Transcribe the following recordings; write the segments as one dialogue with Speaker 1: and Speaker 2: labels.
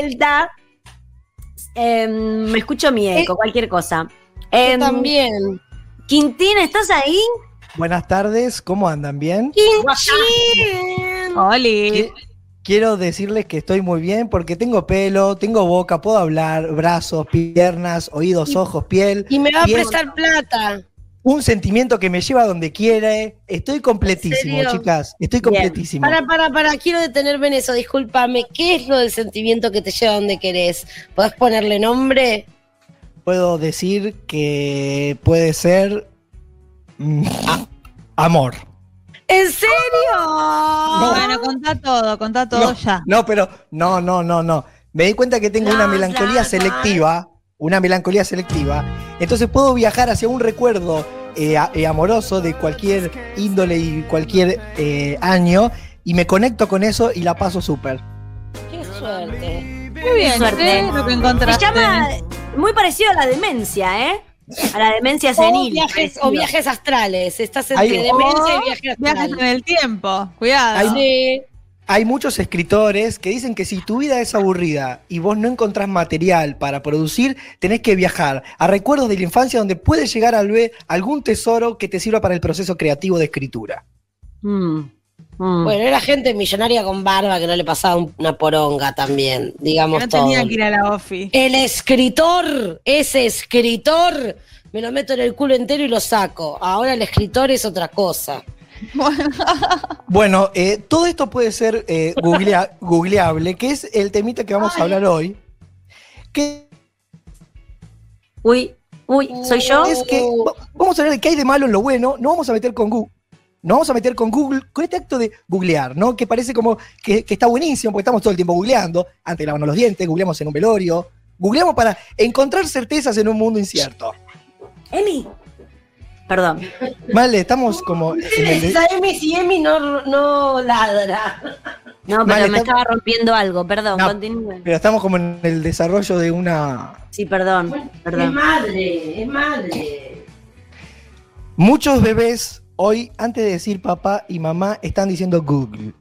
Speaker 1: vuelta. Em, me escucho mi eco, cualquier cosa. Em,
Speaker 2: también.
Speaker 1: Quintín, ¿estás ahí?
Speaker 3: Buenas tardes, ¿cómo andan? ¿Bien?
Speaker 1: Quintín.
Speaker 2: Oli.
Speaker 3: Qui- Quiero decirles que estoy muy bien porque tengo pelo, tengo boca, puedo hablar, brazos, piernas, oídos, ojos, piel.
Speaker 2: Y me va a prestar plata.
Speaker 3: Un sentimiento que me lleva donde quiere. Estoy completísimo, chicas. Estoy
Speaker 1: Bien.
Speaker 3: completísimo.
Speaker 2: Para, para, para, quiero detenerme en eso, discúlpame. ¿Qué es lo del sentimiento que te lleva donde querés? ¿Podés ponerle nombre?
Speaker 3: Puedo decir que puede ser mm, a- amor.
Speaker 2: ¿En serio?
Speaker 4: Bueno, contá todo, contá todo
Speaker 3: no,
Speaker 4: ya.
Speaker 3: No, pero no, no, no, no. Me di cuenta que tengo una melancolía selectiva, una melancolía selectiva. Entonces puedo viajar hacia un recuerdo eh, a- eh, amoroso de cualquier índole y cualquier eh, año y me conecto con eso y la paso súper.
Speaker 2: Qué suerte.
Speaker 4: Muy bien,
Speaker 1: Suerte.
Speaker 4: ¿qué es lo que
Speaker 1: Se
Speaker 4: encontraste?
Speaker 1: llama muy parecido a la demencia, ¿eh? A la demencia
Speaker 2: O
Speaker 1: senil.
Speaker 2: viajes, o viajes astrales. Estás entre demencia y
Speaker 4: O
Speaker 2: viaje
Speaker 4: Viajes
Speaker 2: astral.
Speaker 4: en el tiempo, cuidado.
Speaker 3: Hay-
Speaker 2: Sí.
Speaker 3: Hay muchos escritores que dicen que si tu vida es aburrida y vos no encontrás material para producir, tenés que viajar a recuerdos de la infancia donde puedes llegar a ver algún tesoro que te sirva para el proceso creativo de escritura.
Speaker 1: Mm, mm.
Speaker 2: Bueno, era gente millonaria con barba que no le pasaba un- una poronga también, digamos
Speaker 4: no
Speaker 2: todo.
Speaker 4: tenía que ir a la OFI.
Speaker 2: El escritor, ese escritor, me lo meto en el culo entero y lo saco. Ahora el escritor es otra cosa.
Speaker 3: Bueno, eh, todo esto puede ser eh, googlea- googleable, que es el temita que vamos a hablar hoy. Que
Speaker 1: Uy, uy, ¿soy yo?
Speaker 3: es que va- vamos a hablar de qué hay de malo en lo bueno, no vamos a meter con Google. No vamos a meter con Google, con este acto de googlear, ¿no? Que parece como que, que está buenísimo, porque estamos todo el tiempo googleando. Antes de lavarnos los dientes, googleamos en un velorio. Googleamos para encontrar certezas en un mundo incierto.
Speaker 1: Emi. Perdón.
Speaker 3: Vale, estamos como. en el
Speaker 2: Emi si Emi no, no ladra.
Speaker 1: No, pero
Speaker 3: Vale,
Speaker 1: me estaba rompiendo algo, perdón,
Speaker 3: No.
Speaker 1: continúen.
Speaker 3: pero estamos como en el desarrollo de una.
Speaker 1: Sí, perdón,
Speaker 2: Es
Speaker 1: perdón.
Speaker 2: madre, es madre.
Speaker 3: Muchos bebés hoy, antes de decir papá y mamá, están diciendo Google.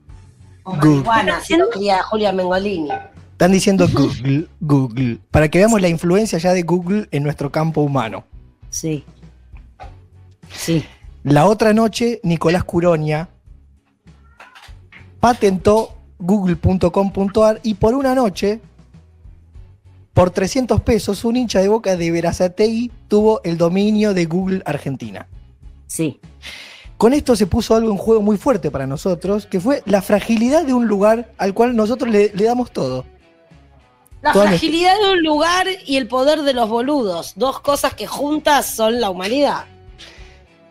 Speaker 3: Google.
Speaker 2: Así lo cría Julia Mengolini.
Speaker 3: Están diciendo Google, Google. Para que veamos la influencia ya de Google en nuestro campo humano.
Speaker 1: Sí. Sí.
Speaker 3: La otra noche, Nicolás Curoña patentó google.com.ar y por una noche, por 300 pesos, un hincha de boca de Verazategui tuvo el dominio de Google Argentina.
Speaker 1: Sí.
Speaker 3: Con esto se puso algo en juego muy fuerte para nosotros, que fue la fragilidad de un lugar al cual nosotros le, le damos todo.
Speaker 2: La
Speaker 3: Toda
Speaker 2: fragilidad de un lugar y el poder de los boludos. Dos cosas que juntas son la humanidad.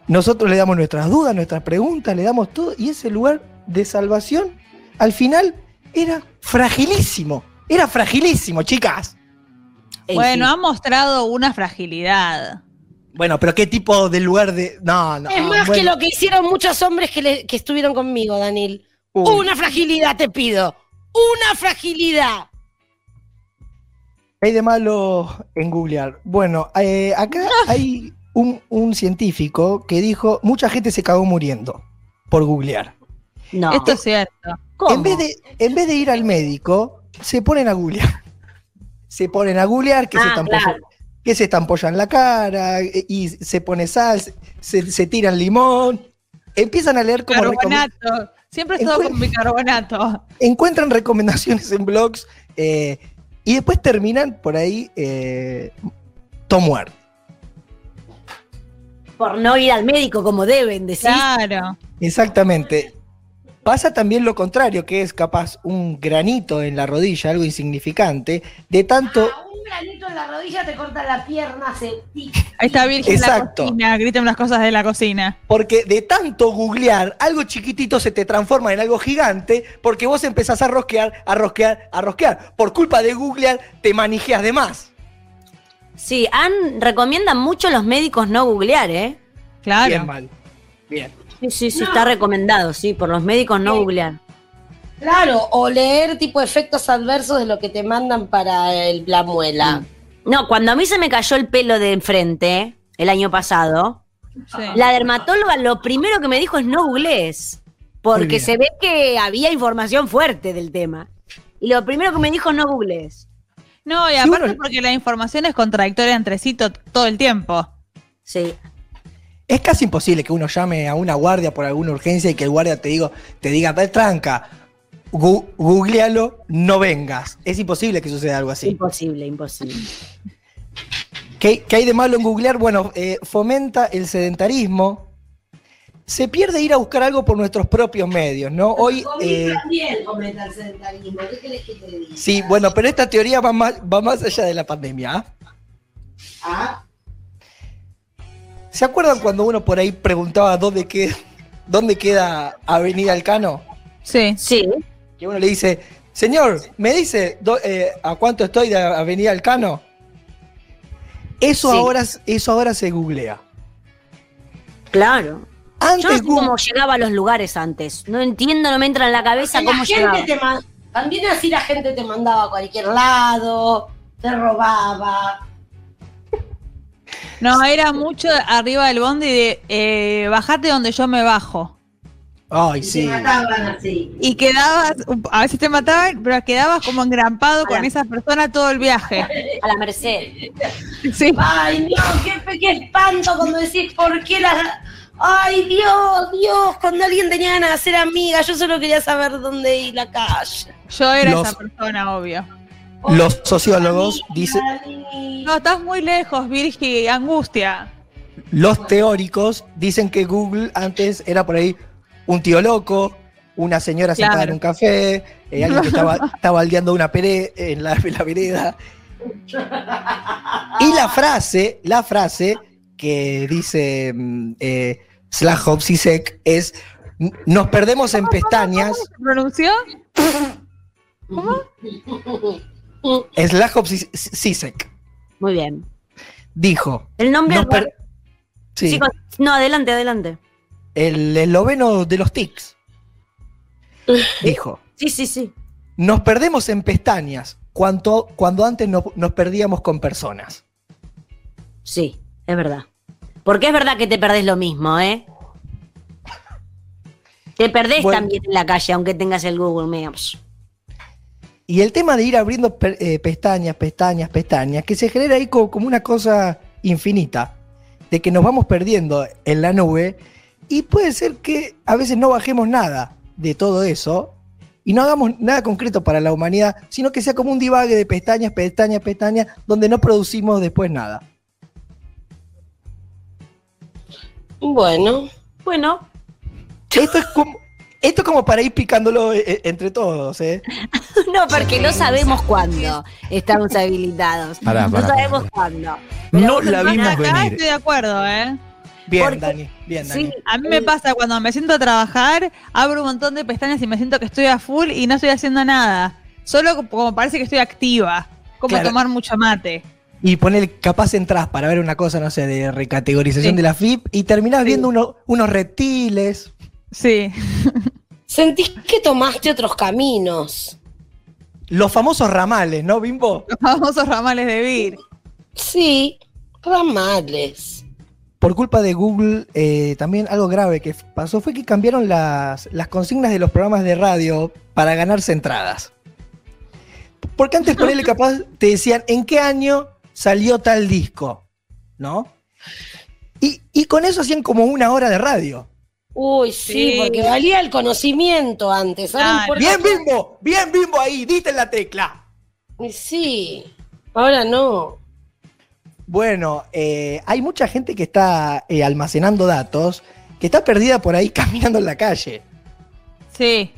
Speaker 3: Nosotros le damos nuestras dudas, nuestras preguntas, le damos todo, y ese lugar de salvación, al final, era fragilísimo. Era fragilísimo, chicas.
Speaker 4: Bueno,
Speaker 1: sí.
Speaker 4: ha mostrado una fragilidad.
Speaker 3: Bueno, pero ¿qué tipo de lugar de.? No, no.
Speaker 2: es más
Speaker 3: bueno.
Speaker 2: que lo que hicieron muchos hombres que, le- que estuvieron conmigo, Daniel.
Speaker 3: Uy.
Speaker 2: Una fragilidad te pido. Una fragilidad.
Speaker 3: ¿Qué hay de malo en googlear? Bueno, eh, acá hay un, un científico que dijo: mucha gente se cagó muriendo por googlear.
Speaker 1: No.
Speaker 4: Esto es cierto.
Speaker 1: ¿Cómo?
Speaker 3: En vez, de, en vez de ir al médico, se ponen a googlear. Se ponen a googlear que, se,
Speaker 1: Ah, claro.
Speaker 3: que se estampollan la cara eh, y se pone sal, se, se tiran limón. Empiezan a leer como recom-
Speaker 4: Carbonato. Siempre he estado con bicarbonato.
Speaker 3: encuentran recomendaciones en blogs eh, y después terminan por ahí eh, todo muerto.
Speaker 1: Por no ir al médico como deben, decir.
Speaker 4: Claro.
Speaker 3: Exactamente. Pasa también lo contrario, que es capaz un granito en la rodilla, algo insignificante, de tanto
Speaker 2: Ah, un granito en la rodilla te corta la pierna, se
Speaker 4: Ahí está Virgen en la
Speaker 3: Exacto.
Speaker 4: cocina. Griten las cosas de la cocina.
Speaker 3: Porque de tanto googlear, algo chiquitito se te transforma en algo gigante, porque vos empezás a rosquear, a rosquear, a rosquear. Por culpa de googlear, te manijeas de más.
Speaker 1: Sí, han, recomiendan mucho los médicos no googlear, ¿eh?
Speaker 4: Claro.
Speaker 3: Bien mal. Bien.
Speaker 1: Sí, sí, sí, está recomendado, sí, por los médicos no
Speaker 2: Sí.
Speaker 1: googlear.
Speaker 2: Claro, o leer tipo efectos adversos de lo que te mandan para el- la muela.
Speaker 1: No, cuando a mí se me cayó el pelo de enfrente, el año pasado,
Speaker 4: Sí.
Speaker 1: la dermatóloga lo primero que me dijo es no googlees. Porque se ve que había información fuerte del tema. Y lo primero que me dijo, no googlees.
Speaker 4: No, y
Speaker 3: Sí,
Speaker 4: aparte
Speaker 3: bueno.
Speaker 4: porque la información es contradictoria entre sí to- todo el tiempo.
Speaker 1: Sí.
Speaker 3: Es casi imposible que uno llame a una guardia por alguna urgencia y que el guardia te, digo, te diga, "Ve, tranca, gu- googlealo, no vengas. Es imposible que suceda algo así.
Speaker 1: Imposible, imposible.
Speaker 3: ¿Qué, qué hay de malo en googlear? Bueno, eh, fomenta el sedentarismo. Se pierde ir a buscar algo por nuestros propios medios, ¿no? Hoy. eh,
Speaker 2: también comenta el sedentarismo. ¿Qué querés que te diga?
Speaker 3: sí, bueno, pero esta teoría va más, va más allá de la pandemia. ¿ah?
Speaker 2: Ah,
Speaker 3: ¿Se acuerdan cuando uno por ahí preguntaba dónde, queda, dónde queda Avenida Alcano?
Speaker 4: Sí.
Speaker 1: Sí.
Speaker 3: Que uno le dice, señor, ¿me dice do- eh, a cuánto estoy de Avenida Alcano? Eso,
Speaker 1: Sí.
Speaker 3: ahora, eso ahora se googlea.
Speaker 1: Claro. Yo no
Speaker 3: Antes
Speaker 1: sé
Speaker 3: Google-
Speaker 1: cómo llegaba a los lugares antes. No entiendo, no me entra en la cabeza
Speaker 2: la
Speaker 1: cómo
Speaker 2: gente
Speaker 1: llegaba.
Speaker 2: te También así la gente te mandaba a cualquier lado, te robaba.
Speaker 4: No, era mucho arriba del bondi de eh, bajate donde yo me bajo.
Speaker 3: Ay,
Speaker 2: Y
Speaker 3: sí.
Speaker 2: te mataban así.
Speaker 4: Y quedabas, a veces te mataban, pero quedabas como engrampado con esa persona todo el viaje.
Speaker 1: A la merced.
Speaker 4: Sí.
Speaker 2: Ay, no, qué, qué espanto cuando decís por qué la. Ay, Dios, Dios, cuando alguien tenía ganas de ser amiga, yo solo quería saber dónde ir la calle.
Speaker 4: Yo era
Speaker 3: Los-
Speaker 4: esa persona, obvio.
Speaker 3: Los sociólogos dicen,
Speaker 4: No, estás muy lejos, Virgi, angustia.
Speaker 3: los teóricos dicen que Google antes era por ahí un tío loco, una señora sentada
Speaker 4: Claro.
Speaker 3: en un café, eh, alguien que estaba, estaba aldeando una pere en la, en la vereda. Y la frase, la frase que dice mm, eh, Slajov Zizek es nos perdemos en pestañas.
Speaker 4: ¿Cómo se pronunció?
Speaker 3: Slajov Zizek
Speaker 1: Muy bien.
Speaker 3: dijo,
Speaker 1: El nombre
Speaker 3: per- sí,
Speaker 1: Sí, con- No, adelante, adelante.
Speaker 3: el esloveno de los tics, dijo,
Speaker 1: Sí, sí, sí.
Speaker 3: nos perdemos en pestañas cuanto, cuando antes no- nos perdíamos con personas.
Speaker 1: Sí, es verdad. Porque es verdad que te perdés lo mismo, ¿eh? Te perdés
Speaker 3: Bueno.
Speaker 1: también en la calle, aunque tengas el Google Maps.
Speaker 3: Y el tema de ir abriendo per- eh, pestañas, pestañas, pestañas, que se genera ahí co- como, una cosa infinita, de que nos vamos perdiendo en la nube y puede ser que a veces no bajemos nada de todo eso y no hagamos nada concreto para la humanidad, sino que sea como un divague de pestañas, pestañas, pestañas, donde no producimos después nada.
Speaker 2: Bueno,
Speaker 1: Bueno,
Speaker 3: Esto es como, esto es como para ir picándolo eh, eh, entre todos, ¿eh?
Speaker 1: no, porque no sabemos cuándo estamos habilitados.
Speaker 5: Pará,
Speaker 1: no sabemos
Speaker 5: pará.
Speaker 1: cuándo.
Speaker 5: No la
Speaker 1: bueno,
Speaker 5: vimos
Speaker 4: Acá
Speaker 5: venir.
Speaker 4: estoy de acuerdo, ¿eh?
Speaker 3: Bien,
Speaker 1: Porque-
Speaker 3: Dani, bien, Dani.
Speaker 1: Sí,
Speaker 4: A mí me pasa cuando me siento a trabajar, abro un montón de pestañas y me siento que estoy a full y no estoy haciendo nada. Solo como- como parece que estoy activa. Como
Speaker 3: Claro.
Speaker 4: tomar mucho mate.
Speaker 3: Y poner capaz entras para ver una cosa, no sé, de recategorización
Speaker 4: Sí.
Speaker 3: de la FIP y terminás viendo uno- unos reptiles.
Speaker 4: Sí.
Speaker 2: sentís que tomaste otros caminos.
Speaker 3: Los famosos ramales, ¿no, Bimbo?
Speaker 4: Los famosos ramales de Vir.
Speaker 2: Sí, ramales.
Speaker 3: Por culpa de Google, eh, también algo grave que pasó fue que cambiaron las, las consignas de los programas de radio para ganarse entradas. Porque antes ponerle capaz te decían en qué año salió tal disco, ¿no? Y, y con eso hacían como una hora de radio.
Speaker 2: Uy, sí,
Speaker 4: Sí.
Speaker 2: porque valía el conocimiento antes.
Speaker 3: Bien, Bimbo, bien, Bimbo ahí, diste en la tecla.
Speaker 2: Sí, ahora no.
Speaker 3: Bueno, eh, hay mucha gente que está eh, almacenando datos, que está perdida por ahí caminando en la calle.
Speaker 4: Sí.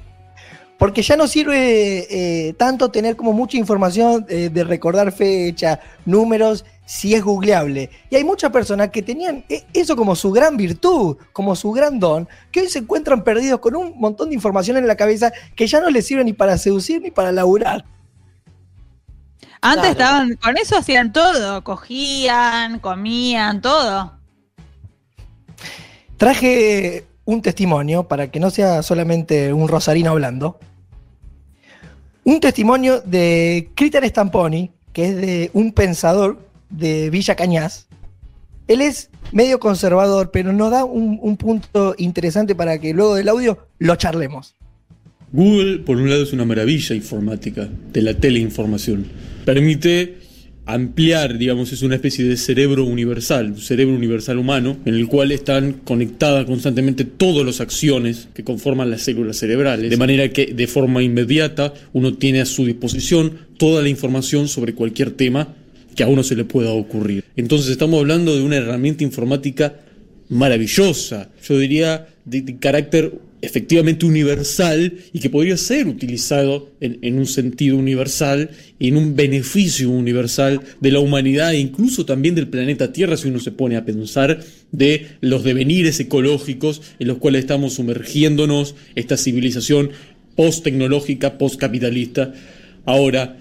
Speaker 3: Porque ya no sirve eh, tanto tener como mucha información eh, de recordar fecha, números, si es googleable. Y hay muchas personas que tenían eh, eso como su gran virtud, como su gran don, que hoy se encuentran perdidos con un montón de información en la cabeza que ya no les sirve ni para seducir ni para laburar.
Speaker 4: Antes
Speaker 2: Claro.
Speaker 4: estaban, con eso hacían todo. Cogían, comían, todo.
Speaker 3: Traje un testimonio para que no sea solamente un rosarino hablando. Un testimonio de Cristian Stamponi, que es de un pensador de Villa Cañas. Él es medio conservador, pero nos da un, un punto interesante para que luego del audio lo charlemos.
Speaker 5: Google, por un lado, es una maravilla informática de la teleinformación. Permite ampliar, digamos, es una especie de cerebro universal, un cerebro universal humano, en el cual están conectadas constantemente todas las acciones que conforman las células cerebrales, de manera que de forma inmediata uno tiene a su disposición toda la información sobre cualquier tema que a uno se le pueda ocurrir. Entonces estamos hablando de una herramienta informática maravillosa, yo diría de, de carácter efectivamente universal y que podría ser utilizado en, un sentido universal en un beneficio universal de la humanidad e incluso también del planeta Tierra si uno se pone a pensar de los devenires ecológicos en los cuales estamos sumergiéndonos esta civilización post-tecnológica, post-capitalista. Ahora,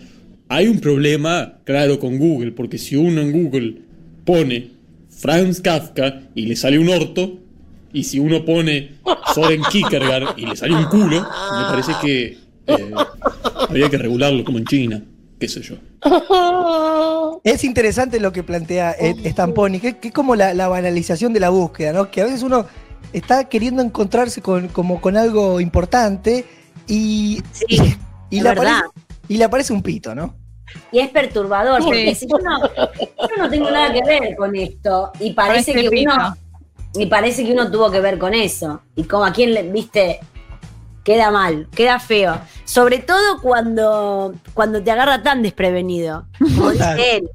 Speaker 5: hay un problema claro con Google, porque si uno en Google pone Franz Kafka y le sale un orto, y si uno pone Soren Kierkegaard y le sale un culo, me parece que eh, habría que regularlo como en China, qué sé yo.
Speaker 3: Es interesante lo que plantea Stamponi, que, que es como la, la, banalización de la búsqueda, ¿no? Que a veces uno está queriendo encontrarse con, como con algo importante y,
Speaker 1: Sí,
Speaker 3: y, y le
Speaker 1: verdad.
Speaker 3: aparece, y le aparece un pito, ¿no?
Speaker 1: Y es perturbador, porque
Speaker 4: Sí.
Speaker 1: si yo no, yo no tengo nada que ver con esto, y parece
Speaker 4: Con
Speaker 1: que
Speaker 4: este
Speaker 1: uno. Y parece que uno tuvo que ver con eso. Y como a quien le, viste, queda mal, queda feo. Sobre todo cuando, cuando te agarra tan desprevenido. Como dice él.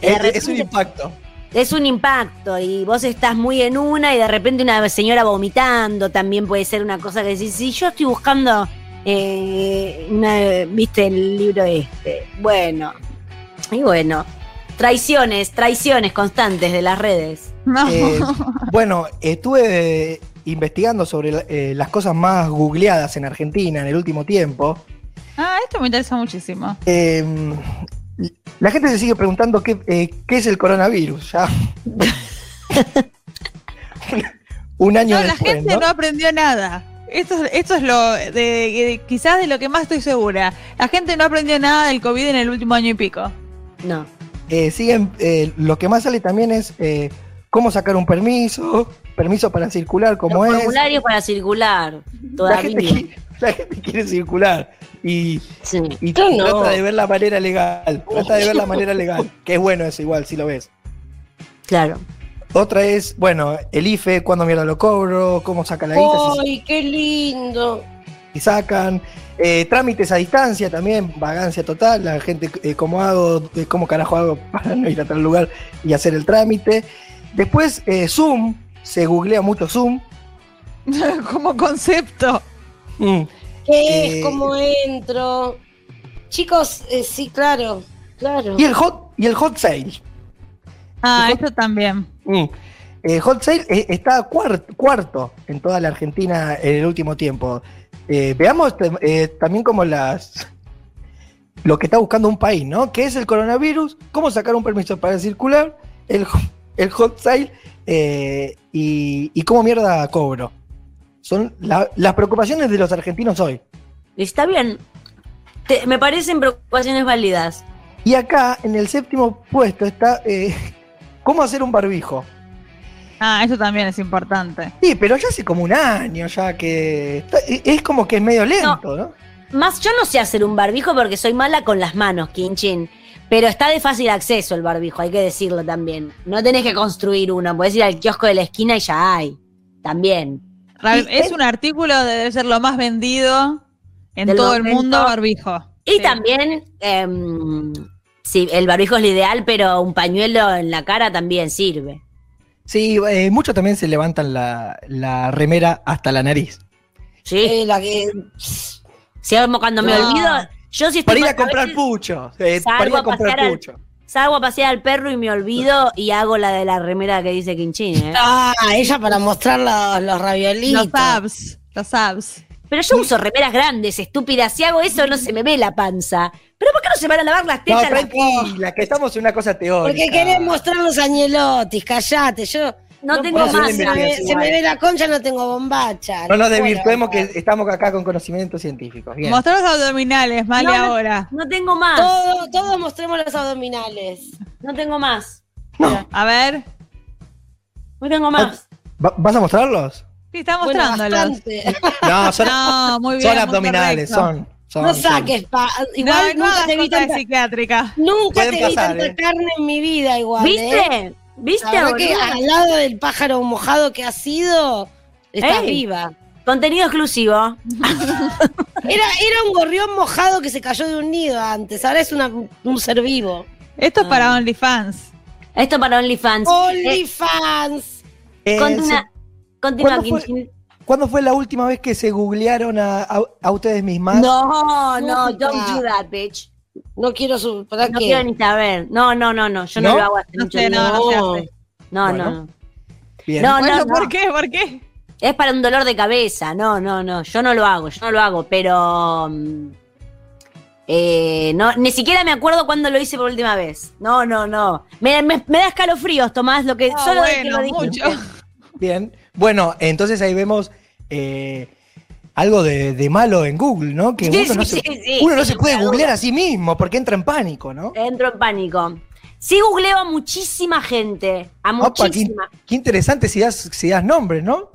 Speaker 3: Es,
Speaker 1: De
Speaker 3: un impacto.
Speaker 1: Es un impacto y vos estás muy en una y de repente una señora vomitando también puede ser una cosa que decís, si yo estoy buscando, eh, una- viste el libro este, bueno, y bueno, traiciones, traiciones constantes de las redes.
Speaker 4: No.
Speaker 3: Eh, bueno, estuve investigando sobre eh, las cosas más googleadas en Argentina en el último tiempo.
Speaker 4: Ah, esto me interesa muchísimo.
Speaker 3: Eh, la gente se sigue preguntando qué, eh, qué es el coronavirus. Ya. Un año
Speaker 4: No, la
Speaker 3: después,
Speaker 4: gente
Speaker 3: ¿no?
Speaker 4: no aprendió nada. Esto, es- esto es lo de, de- quizás de lo que más estoy segura. La gente no aprendió nada del COVID en el último año y pico.
Speaker 1: No.
Speaker 3: Eh, siguen, eh, lo que más sale también es eh, cómo sacar un permiso, permiso para circular, como es.
Speaker 1: formularios para circular,
Speaker 3: La gente,
Speaker 1: todavía.
Speaker 3: quiere, la gente quiere circular y,
Speaker 1: Sí.
Speaker 3: y
Speaker 2: no.
Speaker 3: trata de ver la manera legal. Trata de ver la manera legal. Que es bueno eso igual, si lo ves.
Speaker 1: Claro.
Speaker 3: Otra es, bueno, el IFE, cuándo mierda lo cobro, cómo saca la guita, si,
Speaker 2: ¡Ay, qué lindo!
Speaker 3: si sacan. Eh, trámites a distancia también, vagancia total. La gente, eh, cómo hago, eh, cómo carajo hago para no ir a tal lugar y hacer el trámite. Después, eh, Zoom, se googlea mucho Zoom.
Speaker 4: Como concepto.
Speaker 3: Mm.
Speaker 2: ¿Qué
Speaker 3: Eh,
Speaker 2: es? ¿Cómo entro? Chicos, eh, sí, claro, claro.
Speaker 3: Y el hot, y el hot sale.
Speaker 4: Ah, esto también.
Speaker 3: Mm. Eh, Hot Sale eh, está cuart- cuarto en toda la Argentina en el último tiempo. Eh, veamos eh, también como las lo que está buscando un país, ¿no? ¿Qué es el coronavirus? ¿Cómo sacar un permiso para circular? El, ho- el Hot Sale eh, y, y cómo mierda cobro. Son la- las preocupaciones de los argentinos hoy.
Speaker 1: Está bien. Te- me parecen preocupaciones válidas.
Speaker 3: Y acá, en el séptimo puesto, está cómo hacer un barbijo.
Speaker 4: Ah, eso también es importante.
Speaker 3: Sí, pero ya hace como un año ya que está- es como que es medio lento, ¿no?
Speaker 1: Más, yo no sé hacer un barbijo porque soy mala con las manos, Kinchin. Pero está de fácil acceso el barbijo, hay que decirlo también. No tenés que construir uno, podés ir al kiosco de la esquina y ya hay. También.
Speaker 4: Es
Speaker 3: es-
Speaker 4: un artículo de debe ser lo más vendido en todo el mundo, barbijo.
Speaker 1: Y
Speaker 4: Sí.
Speaker 1: también, em, sí, el barbijo es lo ideal, pero un pañuelo en la cara también sirve.
Speaker 3: Sí, eh, muchos también se levantan la, la remera hasta la nariz.
Speaker 1: Sí.
Speaker 2: Eh, la que.
Speaker 1: Si cuando me
Speaker 2: No.
Speaker 1: olvido, yo sí estoy
Speaker 3: Para ir a comprar
Speaker 1: veces
Speaker 3: pucho. eh,
Speaker 1: salgo
Speaker 3: para ir a
Speaker 1: a
Speaker 3: comprar
Speaker 1: pasear al-
Speaker 3: pucho.
Speaker 1: Salgo a pasear al perro y me olvido y hago la de la remera que dice Kinchin, ¿eh?
Speaker 2: Ah, ella para mostrar los, los raviolitos.
Speaker 4: Los abs, los abs.
Speaker 1: Pero yo uso remeras grandes, estúpidas. Si hago eso no se me ve la panza. ¿Pero por qué no se van a lavar las
Speaker 3: No,
Speaker 1: tetas? las-
Speaker 3: tranquila, que estamos en una cosa teórica.
Speaker 2: Porque querés mostrar los añelotis, callate. Yo
Speaker 1: No, tengo
Speaker 3: puedo hacer
Speaker 1: más.
Speaker 2: se me, ve,
Speaker 3: investigación.
Speaker 2: se me ve la concha, no tengo bombacha.
Speaker 3: No nos desvirtuemos que estamos acá con conocimientos científicos. Bien.
Speaker 4: Mostrar los abdominales, Male,
Speaker 1: No, no.
Speaker 4: ahora.
Speaker 1: No tengo más.
Speaker 2: Todo- todos mostremos los abdominales.
Speaker 1: No tengo más.
Speaker 4: A ver.
Speaker 1: No tengo más.
Speaker 3: Va- ¿Vas a mostrarlos?
Speaker 4: Sí, está
Speaker 2: Bueno,
Speaker 4: mostrándolos.
Speaker 3: No, son,
Speaker 4: No, muy bien.
Speaker 3: son abdominales,
Speaker 4: correcto.
Speaker 3: son. son-
Speaker 2: No saques, pa. Igual
Speaker 4: no
Speaker 2: nunca te vi tanta,
Speaker 4: psiquiátrica.
Speaker 2: nunca
Speaker 3: Pueden
Speaker 2: te vi tanta
Speaker 3: eh.
Speaker 2: carne en mi vida igual. ¿eh?
Speaker 1: ¿Viste? ¿Viste?
Speaker 2: La que al lado del pájaro mojado que has sido, estás
Speaker 1: Ey.
Speaker 2: viva.
Speaker 1: Contenido exclusivo.
Speaker 2: Era, era un gorrión mojado que se cayó de un nido antes. Ahora es una- un ser vivo.
Speaker 4: Esto es
Speaker 1: Ah.
Speaker 4: para OnlyFans.
Speaker 1: Esto para OnlyFans. Eh,
Speaker 2: OnlyFans.
Speaker 3: Eh,
Speaker 1: continúa,
Speaker 3: se-
Speaker 1: continúa,
Speaker 3: ¿Cuándo fue?
Speaker 1: Quintín.
Speaker 3: ¿Cuándo fue la última vez que se googlearon a, a- a ustedes mismas?
Speaker 1: No, no, don't do that, bitch.
Speaker 2: No quiero su. ¿Para
Speaker 1: No
Speaker 2: qué?
Speaker 1: quiero ni saber. No, no, no, no. Yo no,
Speaker 3: ¿No?
Speaker 1: lo hago hace
Speaker 4: No
Speaker 1: mucho
Speaker 4: sé, no, no se hace.
Speaker 1: No,
Speaker 3: Bueno.
Speaker 1: no, no.
Speaker 3: Bien.
Speaker 1: No,
Speaker 4: bueno,
Speaker 1: no,
Speaker 4: ¿por
Speaker 1: no.
Speaker 4: qué? ¿Por qué?
Speaker 1: Es para un dolor de cabeza. No, no, no. Yo no lo hago, yo no lo hago, pero. mm, eh, no, ni siquiera me acuerdo cuándo lo hice por última vez. No, no, no. Me, me- me da escalofríos, Tomás, lo que
Speaker 4: Ah,
Speaker 1: solo de que
Speaker 4: bueno,
Speaker 1: lo dijiste.
Speaker 4: mucho.
Speaker 3: Bien. Bueno, entonces ahí vemos eh, algo de, de malo en Google, ¿no? Que
Speaker 1: Sí,
Speaker 3: uno, no se, uno no se puede googlear a sí mismo porque entra en pánico, ¿no?
Speaker 1: Entro en pánico. Sí googleo a muchísima gente. A
Speaker 3: Opa, qué,
Speaker 1: muchísima.
Speaker 3: qué interesante si das, si das nombres, ¿no?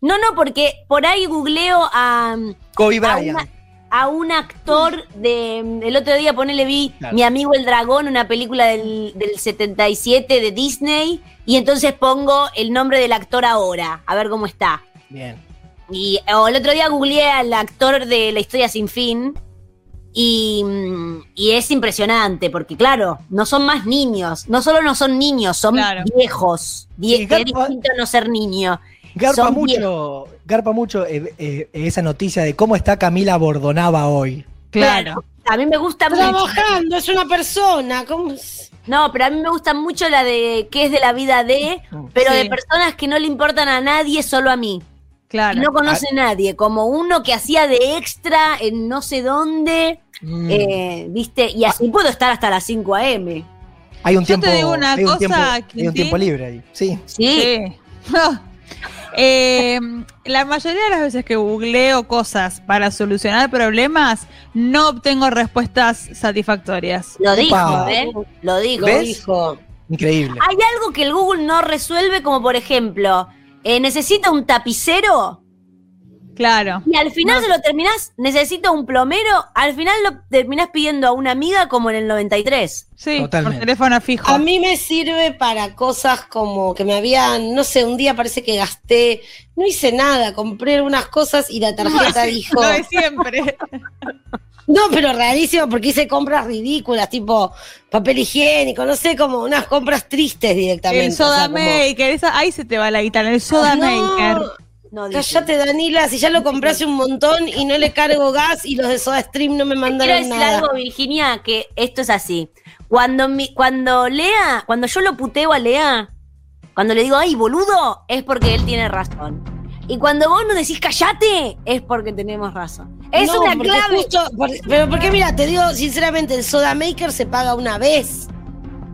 Speaker 1: No, no, porque por ahí googleo a,
Speaker 3: Kobe
Speaker 1: a,
Speaker 3: Bryant.
Speaker 1: A un actor de. El otro día, ponele, vi
Speaker 3: Claro.
Speaker 1: Mi amigo el dragón, una película del, del 77 de Disney, y entonces pongo el nombre del actor ahora, a ver cómo está.
Speaker 3: Bien.
Speaker 1: Y o el otro día googleé al actor de La historia sin fin. Y, y es impresionante, porque claro, no son más niños. No solo no son niños, son
Speaker 4: Claro.
Speaker 1: viejos. Die-
Speaker 3: Sí,
Speaker 1: que es distinto no ser niño.
Speaker 3: Garpa
Speaker 1: Son
Speaker 3: mucho, garpa mucho eh, eh, esa noticia de cómo está Camila Bordonaba hoy.
Speaker 4: Claro.
Speaker 1: A mí me gusta mucho.
Speaker 2: Trabajando, es una persona. ¿Cómo es?
Speaker 1: No, pero a mí me gusta mucho la de qué es de la vida de, pero
Speaker 4: Sí.
Speaker 1: de personas que no le importan a nadie, solo a mí.
Speaker 4: Claro.
Speaker 1: Y no conoce a nadie, como uno que hacía de extra en no sé dónde,
Speaker 3: Mm.
Speaker 1: eh, ¿viste? Y así puedo estar hasta las 5 a.m.
Speaker 3: hay un
Speaker 4: yo te
Speaker 3: tiempo,
Speaker 4: digo una
Speaker 3: hay un tiempo, hay un tiempo libre ahí. Sí.
Speaker 1: Sí.
Speaker 4: Sí. Eh, la mayoría de las veces que googleo cosas para solucionar problemas, no obtengo respuestas satisfactorias.
Speaker 1: Lo dijo. ¿eh? Lo dijo.
Speaker 3: ¿Ves?
Speaker 2: Dijo.
Speaker 3: Increíble.
Speaker 1: Hay algo que el Google no resuelve, como por ejemplo, eh, necesita un tapicero
Speaker 4: Claro.
Speaker 1: y al final
Speaker 4: No.
Speaker 1: se lo terminás, necesita un plomero, al final lo terminás pidiendo a una amiga como en el 93.
Speaker 4: Sí,
Speaker 3: Totalmente.
Speaker 4: por teléfono fijo.
Speaker 2: A mí me sirve para cosas como que me habían, no sé, un día parece que gasté, no hice nada, compré unas cosas y la tarjeta dijo,
Speaker 4: Lo de siempre.
Speaker 2: no, pero rarísimo porque hice compras ridículas, tipo papel higiénico, no sé, como unas compras tristes directamente.
Speaker 4: el
Speaker 2: o sea,
Speaker 4: soda
Speaker 2: como-
Speaker 4: maker, esa, ahí se te va la guitarra, el soda
Speaker 2: No,
Speaker 4: maker.
Speaker 1: No.
Speaker 2: Cállate, Danila, si ya lo compré hace un montón y no le cargo gas y los de Soda Stream no me
Speaker 1: Quiero
Speaker 2: mandaron
Speaker 1: decir
Speaker 2: nada.
Speaker 1: algo, Virginia, que esto es así. Cuando, mi, cuando Lea, cuando yo lo puteo a Lea, cuando le digo, ay, boludo, es porque él tiene razón. Y cuando vos nos decís callate, es porque tenemos razón. Es
Speaker 2: No,
Speaker 1: una
Speaker 2: porque
Speaker 1: clave.
Speaker 2: justo- por- pero porque mira, te digo sinceramente, el Soda Maker se paga una vez.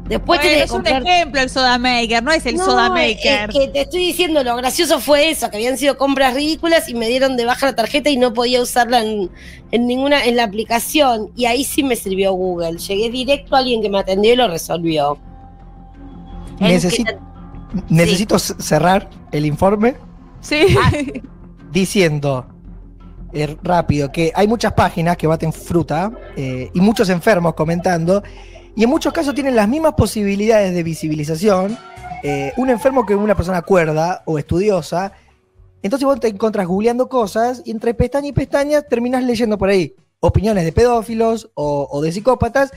Speaker 2: Después
Speaker 4: Bueno, es un ejemplo el soda maker, no es el
Speaker 2: No,
Speaker 4: soda maker.
Speaker 2: Es que te estoy diciendo, lo gracioso fue eso, que habían sido compras ridículas y me dieron de baja la tarjeta y no podía usarla en, en ninguna, en la aplicación. Y ahí sí me sirvió Google. Llegué directo a alguien que me atendió y lo resolvió.
Speaker 1: Es
Speaker 3: Necesito,
Speaker 1: que-
Speaker 3: necesito cerrar el informe
Speaker 4: Sí.
Speaker 1: Ah,
Speaker 3: diciendo eh, rápido que hay muchas páginas que baten fruta eh, y muchos enfermos comentando y en muchos casos tienen las mismas posibilidades de visibilización eh, un enfermo que una persona cuerda o estudiosa entonces vos te encontrás googleando cosas y entre pestaña y pestaña terminás leyendo por ahí opiniones de pedófilos o, o de psicópatas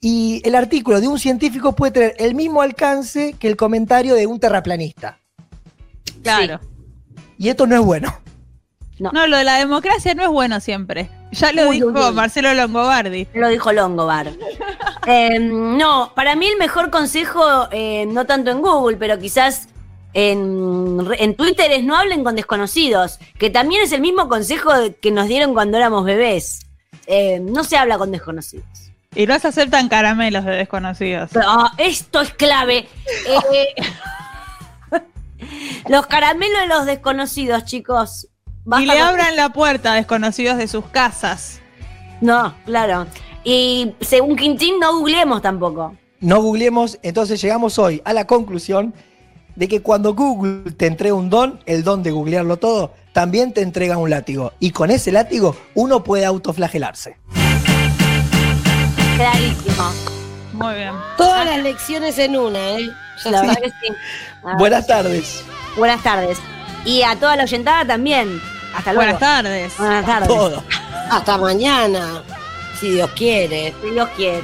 Speaker 3: y el artículo de un científico puede tener el mismo alcance que el comentario de un terraplanista
Speaker 4: claro.
Speaker 3: y esto no es bueno
Speaker 4: No, lo de la democracia no es bueno siempre. Ya lo
Speaker 1: Uy,
Speaker 4: dijo
Speaker 1: uy, uy.
Speaker 4: Marcelo Longobardi.
Speaker 1: Lo dijo Longobar. Eh, no, para mí el mejor consejo, eh, no tanto en Google, pero quizás en, en Twitter es no hablen con desconocidos, que también es el mismo consejo que nos dieron cuando éramos bebés. Eh, no se habla con desconocidos.
Speaker 4: Y no se aceptan caramelos de desconocidos.
Speaker 1: Pero, ah, esto es clave. Eh, los caramelos de los desconocidos, chicos.
Speaker 4: Y le abran la puerta a desconocidos de sus casas.
Speaker 1: No, claro. Y según Quintín, no googleemos tampoco.
Speaker 3: no googleemos, entonces llegamos hoy a la conclusión de que cuando Google te entrega un don, el don de googlearlo todo, también te entrega un látigo. Y con ese látigo uno puede autoflagelarse.
Speaker 1: Clarísimo.
Speaker 4: Muy bien.
Speaker 2: Todas las lecciones en una, ¿eh?
Speaker 1: La verdad que sí.
Speaker 3: Buenas tardes.
Speaker 1: Buenas tardes. Y a toda la oyentada también. Hasta luego.
Speaker 4: Buenas tardes.
Speaker 1: Buenas tardes.
Speaker 3: Todo.
Speaker 2: Hasta mañana, si Dios quiere.
Speaker 1: Si Dios quiere.